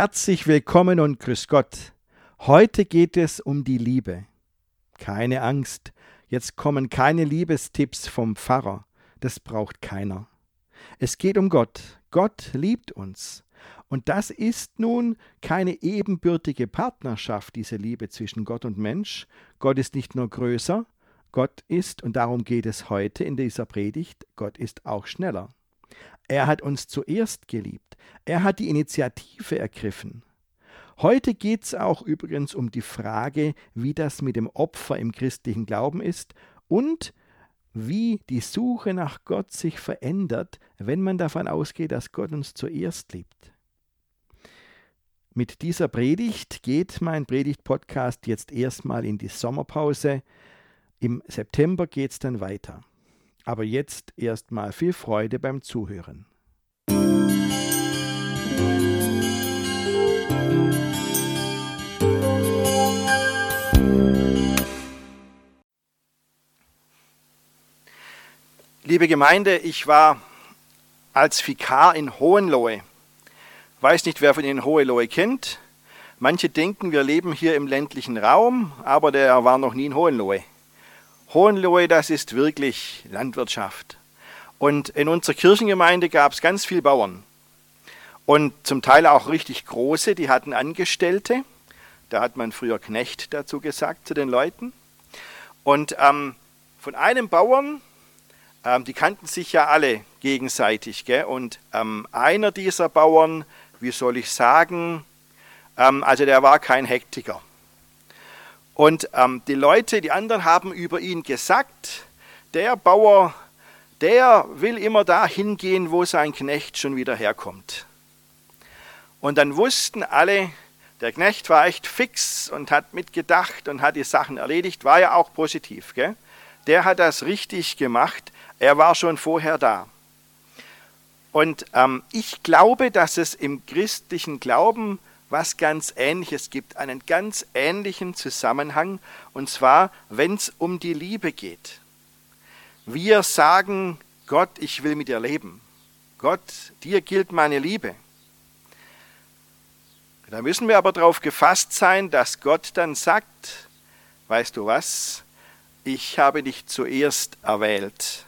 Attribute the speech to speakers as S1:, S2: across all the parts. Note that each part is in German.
S1: Herzlich willkommen und grüß Gott. Heute geht es um die Liebe. Keine Angst, jetzt kommen keine Liebestipps vom Pfarrer. Das braucht keiner. Es geht um Gott. Gott liebt uns. Und das ist nun keine ebenbürtige Partnerschaft, diese Liebe zwischen Gott und Mensch. Gott ist nicht nur größer, Gott ist, und darum geht es heute in dieser Predigt, Gott ist auch schneller. Er hat uns zuerst geliebt. Er hat die Initiative ergriffen. Heute geht es auch übrigens um die Frage, wie das mit dem Opfer im christlichen Glauben ist und wie die Suche nach Gott sich verändert, wenn man davon ausgeht, dass Gott uns zuerst liebt. Mit dieser Predigt geht mein Predigt-Podcast jetzt erstmal in die Sommerpause. Im September geht es dann weiter. Aber jetzt erstmal viel Freude beim Zuhören. Liebe Gemeinde, ich war als Vikar in Hohenlohe. Weiß nicht, wer von Ihnen Hohenlohe kennt. Manche denken, wir leben hier im ländlichen Raum, aber der war noch nie in Hohenlohe. Hohenlohe, das ist wirklich Landwirtschaft. Und in unserer Kirchengemeinde gab es ganz viele Bauern. Und zum Teil auch richtig große, die hatten Angestellte. Da hat man früher Knecht dazu gesagt zu den Leuten. Und ähm, von einem Bauern, ähm, die kannten sich ja alle gegenseitig. Gell? Und ähm, einer dieser Bauern, wie soll ich sagen, ähm, also der war kein Hektiker. Und ähm, die Leute, die anderen haben über ihn gesagt, der Bauer, der will immer dahin gehen, wo sein Knecht schon wieder herkommt. Und dann wussten alle, der Knecht war echt fix und hat mitgedacht und hat die Sachen erledigt, war ja auch positiv. Gell? Der hat das richtig gemacht, er war schon vorher da. Und ähm, ich glaube, dass es im christlichen Glauben was ganz Ähnliches gibt, einen ganz ähnlichen Zusammenhang, und zwar, wenn es um die Liebe geht. Wir sagen, Gott, ich will mit dir leben. Gott, dir gilt meine Liebe. Da müssen wir aber darauf gefasst sein, dass Gott dann sagt, weißt du was, ich habe dich zuerst erwählt.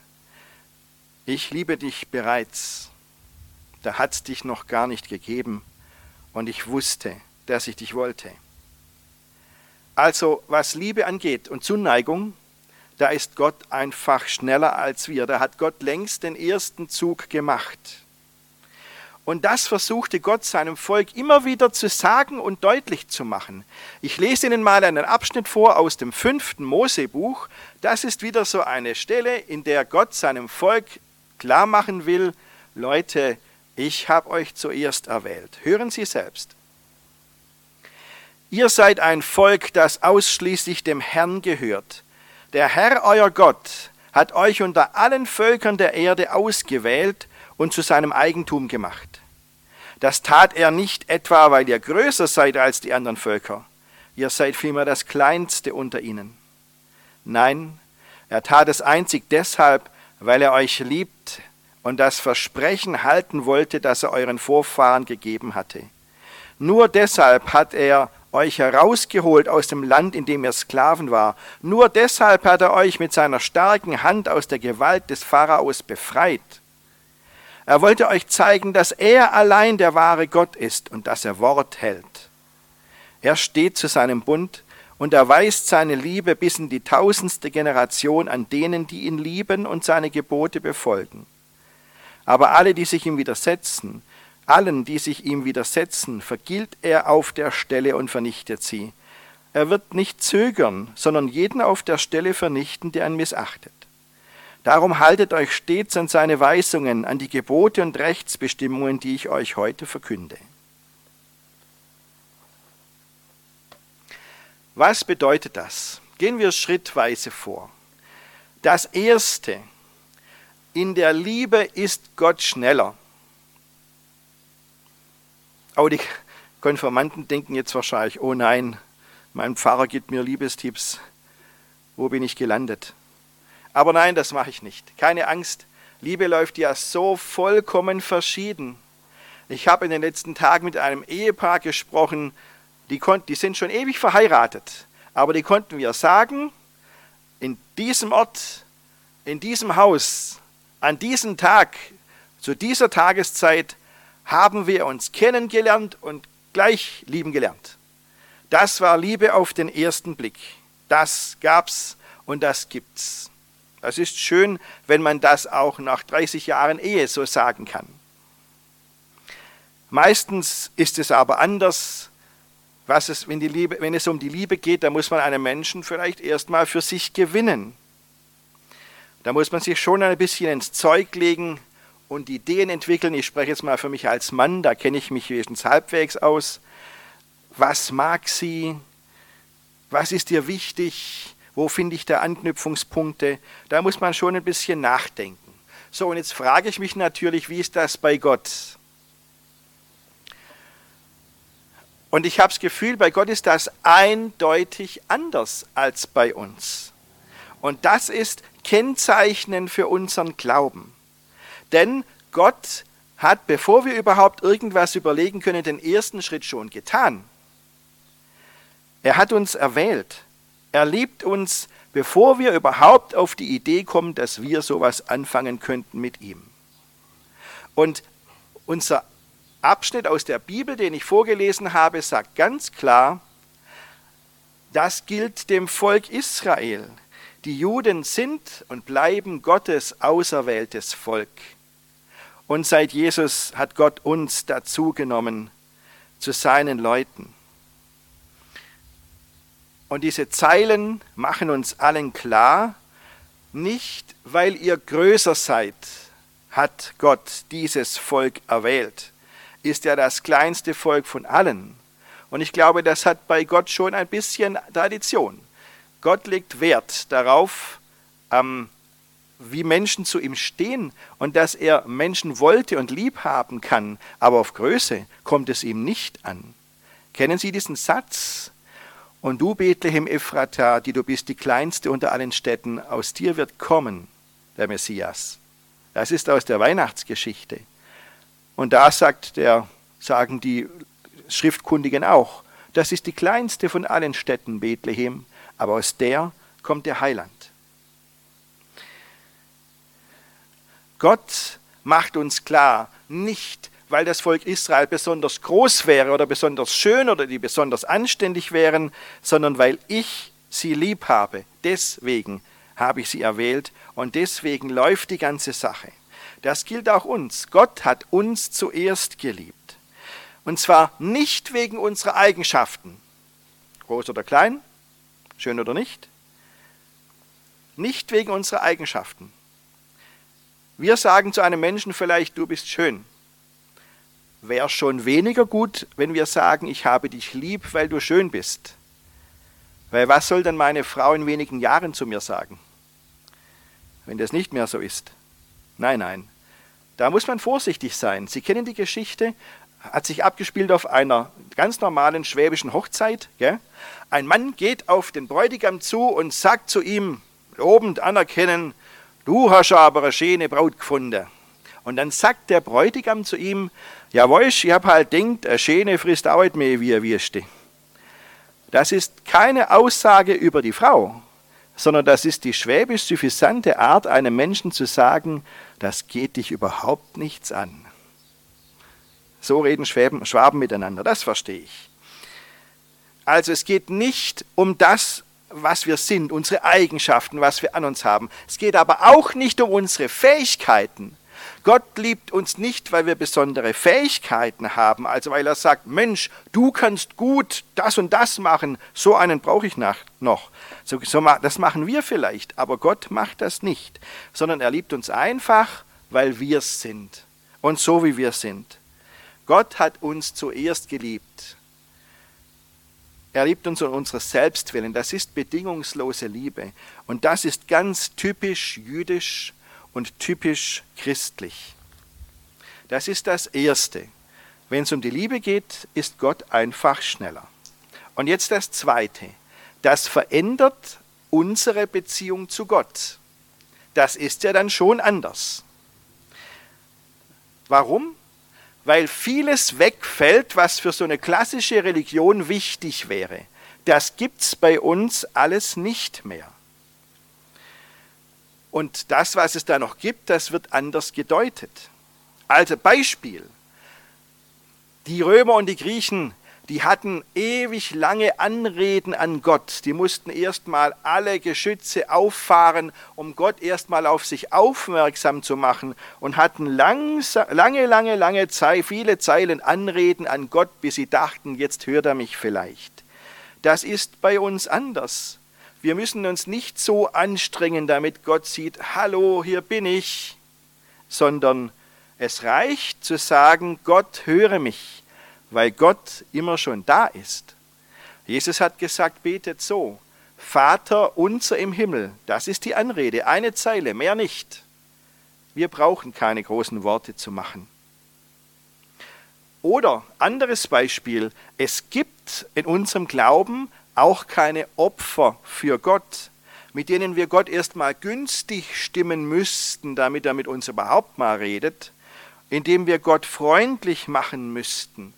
S1: Ich liebe dich bereits. Da hat es dich noch gar nicht gegeben und ich wusste, dass ich dich wollte. Also was Liebe angeht und Zuneigung, da ist Gott einfach schneller als wir. Da hat Gott längst den ersten Zug gemacht. Und das versuchte Gott seinem Volk immer wieder zu sagen und deutlich zu machen. Ich lese Ihnen mal einen Abschnitt vor aus dem fünften Mosebuch. Das ist wieder so eine Stelle, in der Gott seinem Volk klar machen will, Leute, ich habe euch zuerst erwählt. Hören Sie selbst. Ihr seid ein Volk, das ausschließlich dem Herrn gehört. Der Herr, euer Gott, hat euch unter allen Völkern der Erde ausgewählt und zu seinem Eigentum gemacht. Das tat er nicht etwa, weil ihr größer seid als die anderen Völker. Ihr seid vielmehr das Kleinste unter ihnen. Nein, er tat es einzig deshalb, weil er euch liebt, und das Versprechen halten wollte, das er euren Vorfahren gegeben hatte. Nur deshalb hat er euch herausgeholt aus dem Land, in dem ihr Sklaven war. Nur deshalb hat er euch mit seiner starken Hand aus der Gewalt des Pharaos befreit. Er wollte euch zeigen, dass er allein der wahre Gott ist und dass er Wort hält. Er steht zu seinem Bund und erweist seine Liebe bis in die tausendste Generation an denen, die ihn lieben und seine Gebote befolgen. Aber alle, die sich ihm widersetzen, allen, die sich ihm widersetzen, vergilt er auf der Stelle und vernichtet sie. Er wird nicht zögern, sondern jeden auf der Stelle vernichten, der ihn missachtet. Darum haltet euch stets an seine Weisungen, an die Gebote und Rechtsbestimmungen, die ich euch heute verkünde. Was bedeutet das? Gehen wir schrittweise vor. Das Erste, in der Liebe ist Gott schneller. Aber die Konformanten denken jetzt wahrscheinlich, oh nein, mein Pfarrer gibt mir Liebestipps. Wo bin ich gelandet? Aber nein, das mache ich nicht. Keine Angst. Liebe läuft ja so vollkommen verschieden. Ich habe in den letzten Tagen mit einem Ehepaar gesprochen, die, die sind schon ewig verheiratet, aber die konnten wir sagen, in diesem Ort, in diesem Haus, an diesem Tag, zu dieser Tageszeit haben wir uns kennengelernt und gleich lieben gelernt. Das war Liebe auf den ersten Blick. Das gab's und das gibt's. Es ist schön, wenn man das auch nach 30 Jahren Ehe so sagen kann. Meistens ist es aber anders. Was es, wenn, Liebe, wenn es um die Liebe geht, da muss man einen Menschen vielleicht erstmal für sich gewinnen. Da muss man sich schon ein bisschen ins Zeug legen und Ideen entwickeln. Ich spreche jetzt mal für mich als Mann, da kenne ich mich wenigstens halbwegs aus. Was mag sie? Was ist ihr wichtig? Wo finde ich da Anknüpfungspunkte? Da muss man schon ein bisschen nachdenken. So, und jetzt frage ich mich natürlich, wie ist das bei Gott? Und ich habe das Gefühl, bei Gott ist das eindeutig anders als bei uns. Und das ist kennzeichnend für unseren Glauben. Denn Gott hat, bevor wir überhaupt irgendwas überlegen können, den ersten Schritt schon getan. Er hat uns erwählt. Er liebt uns, bevor wir überhaupt auf die Idee kommen, dass wir sowas anfangen könnten mit ihm. Und unser Abschnitt aus der Bibel, den ich vorgelesen habe, sagt ganz klar, das gilt dem Volk Israel. Die Juden sind und bleiben Gottes auserwähltes Volk. Und seit Jesus hat Gott uns dazu genommen zu seinen Leuten. Und diese Zeilen machen uns allen klar, nicht weil ihr größer seid, hat Gott dieses Volk erwählt, ist ja das kleinste Volk von allen. Und ich glaube, das hat bei Gott schon ein bisschen Tradition. Gott legt Wert darauf, ähm, wie Menschen zu ihm stehen und dass er Menschen wollte und lieb haben kann, aber auf Größe kommt es ihm nicht an. Kennen Sie diesen Satz? Und du, Bethlehem Ephrata, die du bist die kleinste unter allen Städten, aus dir wird kommen der Messias. Das ist aus der Weihnachtsgeschichte. Und da sagt der, sagen die Schriftkundigen auch, das ist die kleinste von allen Städten Bethlehem, aber aus der kommt der Heiland. Gott macht uns klar, nicht weil das Volk Israel besonders groß wäre oder besonders schön oder die besonders anständig wären, sondern weil ich sie lieb habe. Deswegen habe ich sie erwählt und deswegen läuft die ganze Sache. Das gilt auch uns. Gott hat uns zuerst geliebt. Und zwar nicht wegen unserer Eigenschaften, groß oder klein, schön oder nicht, nicht wegen unserer Eigenschaften. Wir sagen zu einem Menschen vielleicht, du bist schön. Wäre schon weniger gut, wenn wir sagen, ich habe dich lieb, weil du schön bist. Weil was soll dann meine Frau in wenigen Jahren zu mir sagen, wenn das nicht mehr so ist? Nein, nein. Da muss man vorsichtig sein. Sie kennen die Geschichte, hat sich abgespielt auf einer ganz normalen schwäbischen Hochzeit. Gell? Ein Mann geht auf den Bräutigam zu und sagt zu ihm, lobend anerkennen, du hast aber eine schöne Braut gefunden. Und dann sagt der Bräutigam zu ihm, ja weißt, ich hab halt denkt, eine schöne frisst auch nicht mehr wie eine Würste. Das ist keine Aussage über die Frau, sondern das ist die schwäbisch suffisante Art, einem Menschen zu sagen, das geht dich überhaupt nichts an. So reden Schwaben, Schwaben miteinander, das verstehe ich. Also es geht nicht um das, was wir sind, unsere Eigenschaften, was wir an uns haben. Es geht aber auch nicht um unsere Fähigkeiten. Gott liebt uns nicht, weil wir besondere Fähigkeiten haben, also weil er sagt, Mensch, du kannst gut das und das machen, so einen brauche ich noch. So, so, das machen wir vielleicht, aber Gott macht das nicht, sondern er liebt uns einfach, weil wir es sind und so wie wir sind. Gott hat uns zuerst geliebt. Er liebt uns um unseres Selbstwillen. Das ist bedingungslose Liebe. Und das ist ganz typisch jüdisch und typisch christlich. Das ist das Erste. Wenn es um die Liebe geht, ist Gott einfach schneller. Und jetzt das Zweite. Das verändert unsere Beziehung zu Gott. Das ist ja dann schon anders. Warum? weil vieles wegfällt, was für so eine klassische Religion wichtig wäre. Das gibt es bei uns alles nicht mehr. Und das, was es da noch gibt, das wird anders gedeutet. Also Beispiel. Die Römer und die Griechen die hatten ewig lange Anreden an Gott. Die mussten erstmal alle Geschütze auffahren, um Gott erstmal auf sich aufmerksam zu machen und hatten lange, lange, lange Zeit, viele Zeilen Anreden an Gott, bis sie dachten, jetzt hört er mich vielleicht. Das ist bei uns anders. Wir müssen uns nicht so anstrengen, damit Gott sieht, hallo, hier bin ich, sondern es reicht zu sagen, Gott höre mich weil Gott immer schon da ist. Jesus hat gesagt, betet so, Vater unser im Himmel, das ist die Anrede, eine Zeile, mehr nicht. Wir brauchen keine großen Worte zu machen. Oder anderes Beispiel, es gibt in unserem Glauben auch keine Opfer für Gott, mit denen wir Gott erstmal günstig stimmen müssten, damit er mit uns überhaupt mal redet, indem wir Gott freundlich machen müssten,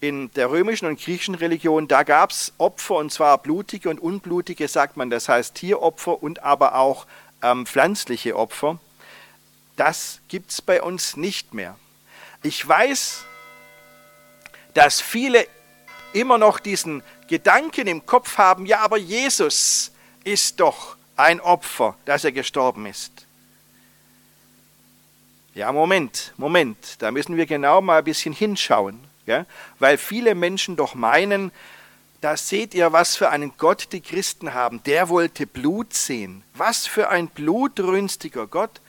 S1: in der römischen und griechischen Religion, da gab es Opfer, und zwar blutige und unblutige, sagt man, das heißt Tieropfer und aber auch ähm, pflanzliche Opfer. Das gibt es bei uns nicht mehr. Ich weiß, dass viele immer noch diesen Gedanken im Kopf haben, ja, aber Jesus ist doch ein Opfer, dass er gestorben ist. Ja, Moment, Moment, da müssen wir genau mal ein bisschen hinschauen. Ja? Weil viele Menschen doch meinen, da seht ihr, was für einen Gott die Christen haben. Der wollte Blut sehen. Was für ein blutrünstiger Gott.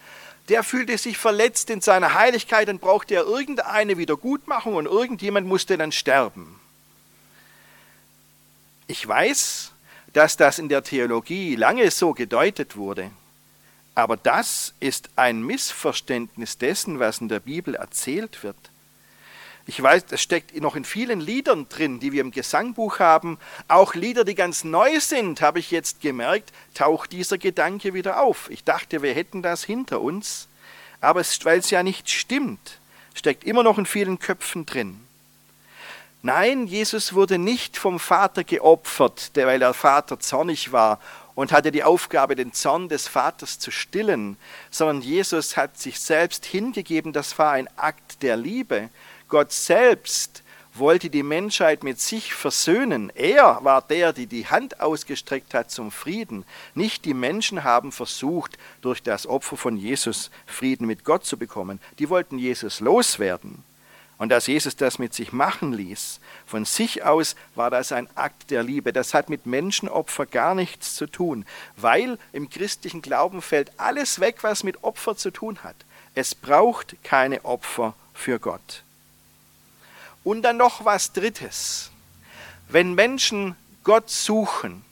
S1: Der fühlte sich verletzt in seiner Heiligkeit und brauchte er irgendeine Wiedergutmachung und irgendjemand musste dann sterben. Ich weiß, dass das in der Theologie lange so gedeutet wurde. Aber das ist ein Missverständnis dessen, was in der Bibel erzählt wird. Ich weiß, das steckt noch in vielen Liedern drin, die wir im Gesangbuch haben. Auch Lieder, die ganz neu sind, habe ich jetzt gemerkt, taucht dieser Gedanke wieder auf. Ich dachte, wir hätten das hinter uns, aber es, weil es ja nicht stimmt, steckt immer noch in vielen Köpfen drin. Nein, Jesus wurde nicht vom Vater geopfert, weil der Vater zornig war und hatte die Aufgabe, den Zorn des Vaters zu stillen, sondern Jesus hat sich selbst hingegeben, das war ein Akt der Liebe Gott selbst wollte die Menschheit mit sich versöhnen. Er war der, der die Hand ausgestreckt hat zum Frieden. Nicht die Menschen haben versucht, durch das Opfer von Jesus Frieden mit Gott zu bekommen. Die wollten Jesus loswerden. Und dass Jesus das mit sich machen ließ, von sich aus war das ein Akt der Liebe. Das hat mit Menschenopfer gar nichts zu tun, weil im christlichen Glauben fällt alles weg, was mit Opfer zu tun hat. Es braucht keine Opfer für Gott. Und dann noch was Drittes. Wenn Menschen Gott suchen,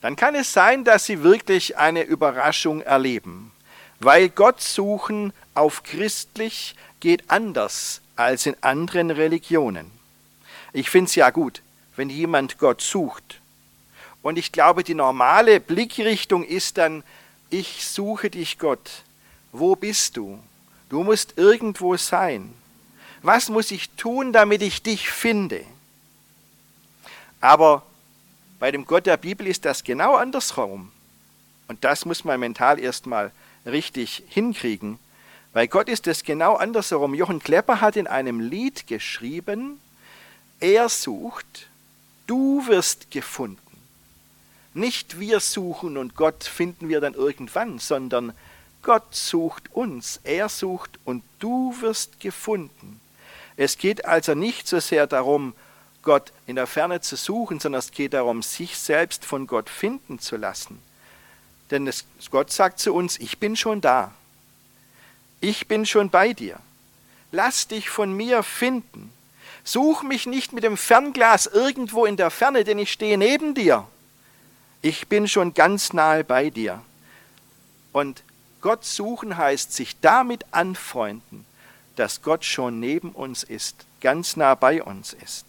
S1: dann kann es sein, dass sie wirklich eine Überraschung erleben, weil Gott suchen auf christlich geht anders als in anderen Religionen. Ich finde es ja gut, wenn jemand Gott sucht. Und ich glaube, die normale Blickrichtung ist dann, ich suche dich Gott. Wo bist du? Du musst irgendwo sein was muss ich tun, damit ich dich finde? Aber bei dem Gott der Bibel ist das genau andersherum. Und das muss man mental erstmal richtig hinkriegen. Bei Gott ist es genau andersherum. Jochen Klepper hat in einem Lied geschrieben, er sucht, du wirst gefunden. Nicht wir suchen und Gott finden wir dann irgendwann, sondern Gott sucht uns, er sucht und du wirst gefunden. Es geht also nicht so sehr darum, Gott in der Ferne zu suchen, sondern es geht darum, sich selbst von Gott finden zu lassen. Denn es, Gott sagt zu uns, ich bin schon da. Ich bin schon bei dir. Lass dich von mir finden. Such mich nicht mit dem Fernglas irgendwo in der Ferne, denn ich stehe neben dir. Ich bin schon ganz nahe bei dir. Und Gott suchen heißt sich damit anfreunden, dass Gott schon neben uns ist, ganz nah bei uns ist.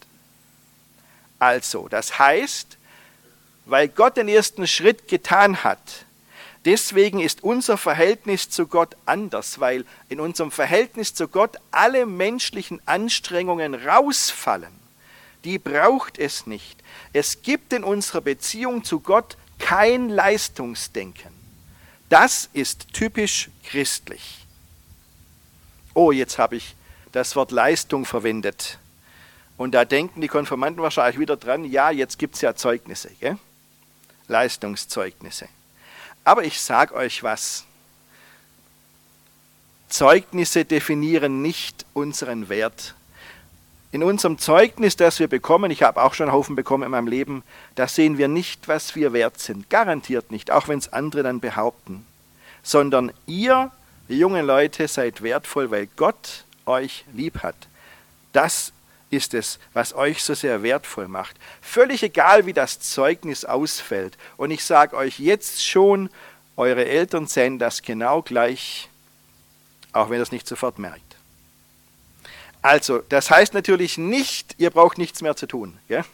S1: Also, das heißt, weil Gott den ersten Schritt getan hat, Deswegen ist unser Verhältnis zu Gott anders, weil in unserem Verhältnis zu Gott alle menschlichen Anstrengungen rausfallen. Die braucht es nicht. Es gibt in unserer Beziehung zu Gott kein Leistungsdenken. Das ist typisch christlich. Oh, jetzt habe ich das Wort Leistung verwendet. Und da denken die Konformanten wahrscheinlich wieder dran, ja, jetzt gibt es ja Zeugnisse, gell? Leistungszeugnisse. Aber ich sage euch was. Zeugnisse definieren nicht unseren Wert. In unserem Zeugnis, das wir bekommen, ich habe auch schon einen Haufen bekommen in meinem Leben, da sehen wir nicht, was wir wert sind. Garantiert nicht, auch wenn es andere dann behaupten. Sondern ihr, junge Leute, seid wertvoll, weil Gott euch lieb hat. Das ist es, was euch so sehr wertvoll macht. Völlig egal, wie das Zeugnis ausfällt. Und ich sage euch jetzt schon, eure Eltern sehen das genau gleich, auch wenn ihr es nicht sofort merkt. Also, das heißt natürlich nicht, ihr braucht nichts mehr zu tun. Gell?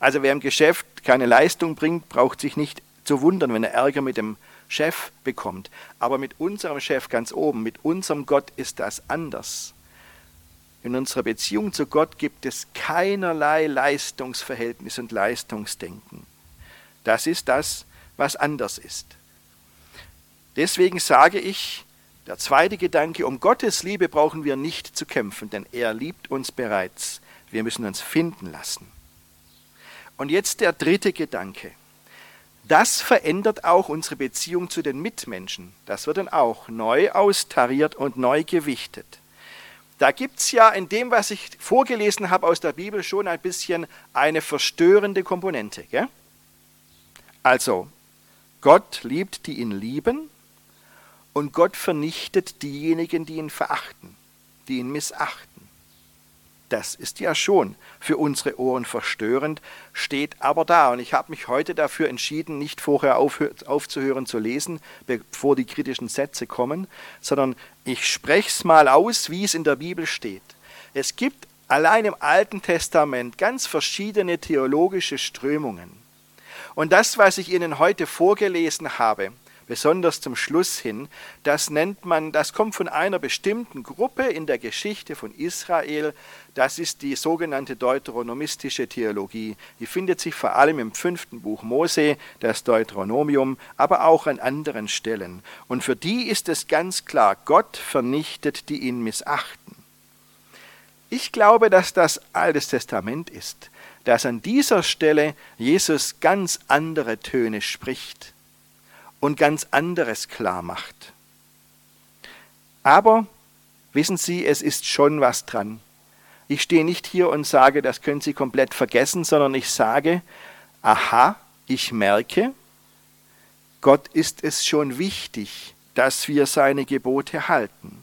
S1: Also wer im Geschäft keine Leistung bringt, braucht sich nicht zu wundern, wenn er Ärger mit dem Chef bekommt. Aber mit unserem Chef ganz oben, mit unserem Gott ist das anders. In unserer Beziehung zu Gott gibt es keinerlei Leistungsverhältnis und Leistungsdenken. Das ist das, was anders ist. Deswegen sage ich, der zweite Gedanke, um Gottes Liebe brauchen wir nicht zu kämpfen, denn er liebt uns bereits. Wir müssen uns finden lassen. Und jetzt der dritte Gedanke. Das verändert auch unsere Beziehung zu den Mitmenschen. Das wird dann auch neu austariert und neu gewichtet. Da gibt es ja in dem, was ich vorgelesen habe aus der Bibel, schon ein bisschen eine verstörende Komponente. Gell? Also, Gott liebt, die ihn lieben, und Gott vernichtet diejenigen, die ihn verachten, die ihn missachten. Das ist ja schon für unsere Ohren verstörend, steht aber da. Und ich habe mich heute dafür entschieden, nicht vorher aufzuhören zu lesen, bevor die kritischen Sätze kommen, sondern ich spreche es mal aus, wie es in der Bibel steht. Es gibt allein im Alten Testament ganz verschiedene theologische Strömungen. Und das, was ich Ihnen heute vorgelesen habe, besonders zum Schluss hin, das nennt man, das kommt von einer bestimmten Gruppe in der Geschichte von Israel, das ist die sogenannte deuteronomistische Theologie. Die findet sich vor allem im fünften Buch Mose, das Deuteronomium, aber auch an anderen Stellen. Und für die ist es ganz klar, Gott vernichtet, die ihn missachten. Ich glaube, dass das Altes Testament ist, dass an dieser Stelle Jesus ganz andere Töne spricht und ganz anderes klar macht. Aber wissen Sie, es ist schon was dran. Ich stehe nicht hier und sage, das können Sie komplett vergessen, sondern ich sage, aha, ich merke, Gott ist es schon wichtig, dass wir seine Gebote halten.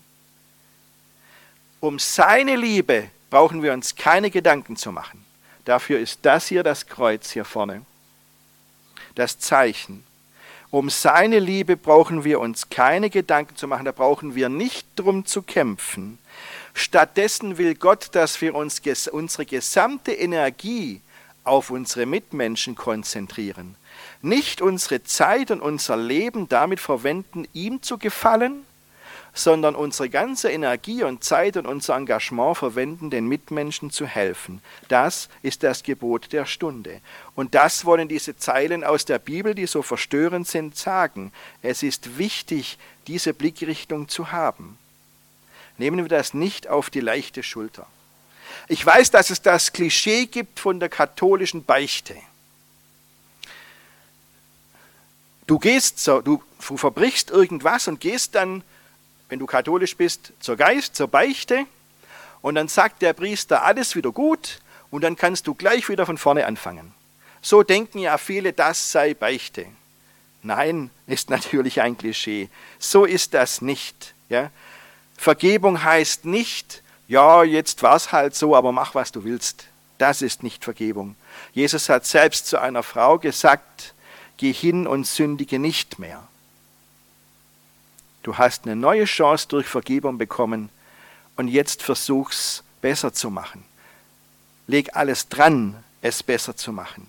S1: Um seine Liebe brauchen wir uns keine Gedanken zu machen. Dafür ist das hier das Kreuz hier vorne, das Zeichen. Um seine Liebe brauchen wir uns keine Gedanken zu machen, da brauchen wir nicht drum zu kämpfen. Stattdessen will Gott, dass wir uns unsere gesamte Energie auf unsere Mitmenschen konzentrieren. Nicht unsere Zeit und unser Leben damit verwenden, ihm zu gefallen, sondern unsere ganze Energie und Zeit und unser Engagement verwenden, den Mitmenschen zu helfen. Das ist das Gebot der Stunde. Und das wollen diese Zeilen aus der Bibel, die so verstörend sind, sagen. Es ist wichtig, diese Blickrichtung zu haben. Nehmen wir das nicht auf die leichte Schulter. Ich weiß, dass es das Klischee gibt von der katholischen Beichte. Du gehst du verbrichst irgendwas und gehst dann wenn du katholisch bist, zur Geist, zur Beichte und dann sagt der Priester alles wieder gut und dann kannst du gleich wieder von vorne anfangen. So denken ja viele, das sei Beichte. Nein, ist natürlich ein Klischee. So ist das nicht. Ja? Vergebung heißt nicht, ja, jetzt war es halt so, aber mach, was du willst. Das ist nicht Vergebung. Jesus hat selbst zu einer Frau gesagt, geh hin und sündige nicht mehr. Du hast eine neue Chance durch Vergebung bekommen und jetzt versuch's besser zu machen. Leg alles dran, es besser zu machen.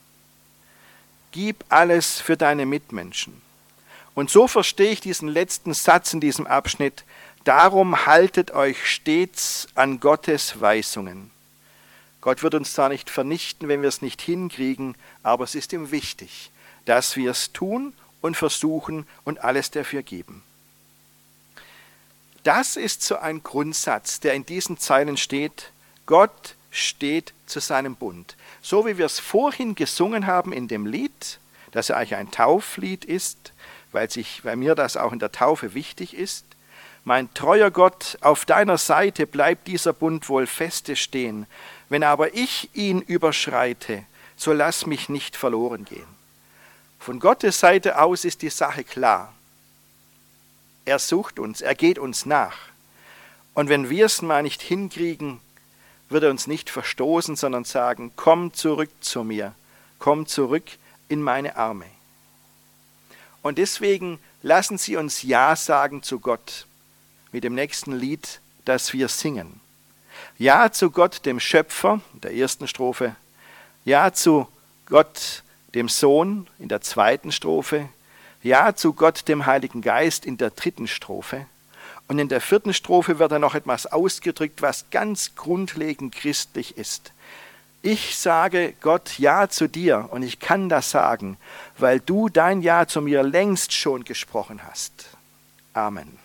S1: Gib alles für deine Mitmenschen. Und so verstehe ich diesen letzten Satz in diesem Abschnitt. Darum haltet euch stets an Gottes Weisungen. Gott wird uns zwar nicht vernichten, wenn wir es nicht hinkriegen, aber es ist ihm wichtig, dass wir es tun und versuchen und alles dafür geben. Das ist so ein Grundsatz, der in diesen Zeilen steht. Gott steht zu seinem Bund. So wie wir es vorhin gesungen haben in dem Lied, das ja eigentlich ein Tauflied ist, weil, sich, weil mir das auch in der Taufe wichtig ist. Mein treuer Gott, auf deiner Seite bleibt dieser Bund wohl feste stehen. Wenn aber ich ihn überschreite, so lass mich nicht verloren gehen. Von Gottes Seite aus ist die Sache klar. Er sucht uns, er geht uns nach. Und wenn wir es mal nicht hinkriegen, wird er uns nicht verstoßen, sondern sagen, komm zurück zu mir, komm zurück in meine Arme. Und deswegen lassen Sie uns Ja sagen zu Gott mit dem nächsten Lied, das wir singen. Ja zu Gott, dem Schöpfer, in der ersten Strophe. Ja zu Gott, dem Sohn, in der zweiten Strophe. Ja zu Gott, dem Heiligen Geist, in der dritten Strophe. Und in der vierten Strophe wird dann noch etwas ausgedrückt, was ganz grundlegend christlich ist. Ich sage Gott Ja zu dir und ich kann das sagen, weil du dein Ja zu mir längst schon gesprochen hast. Amen.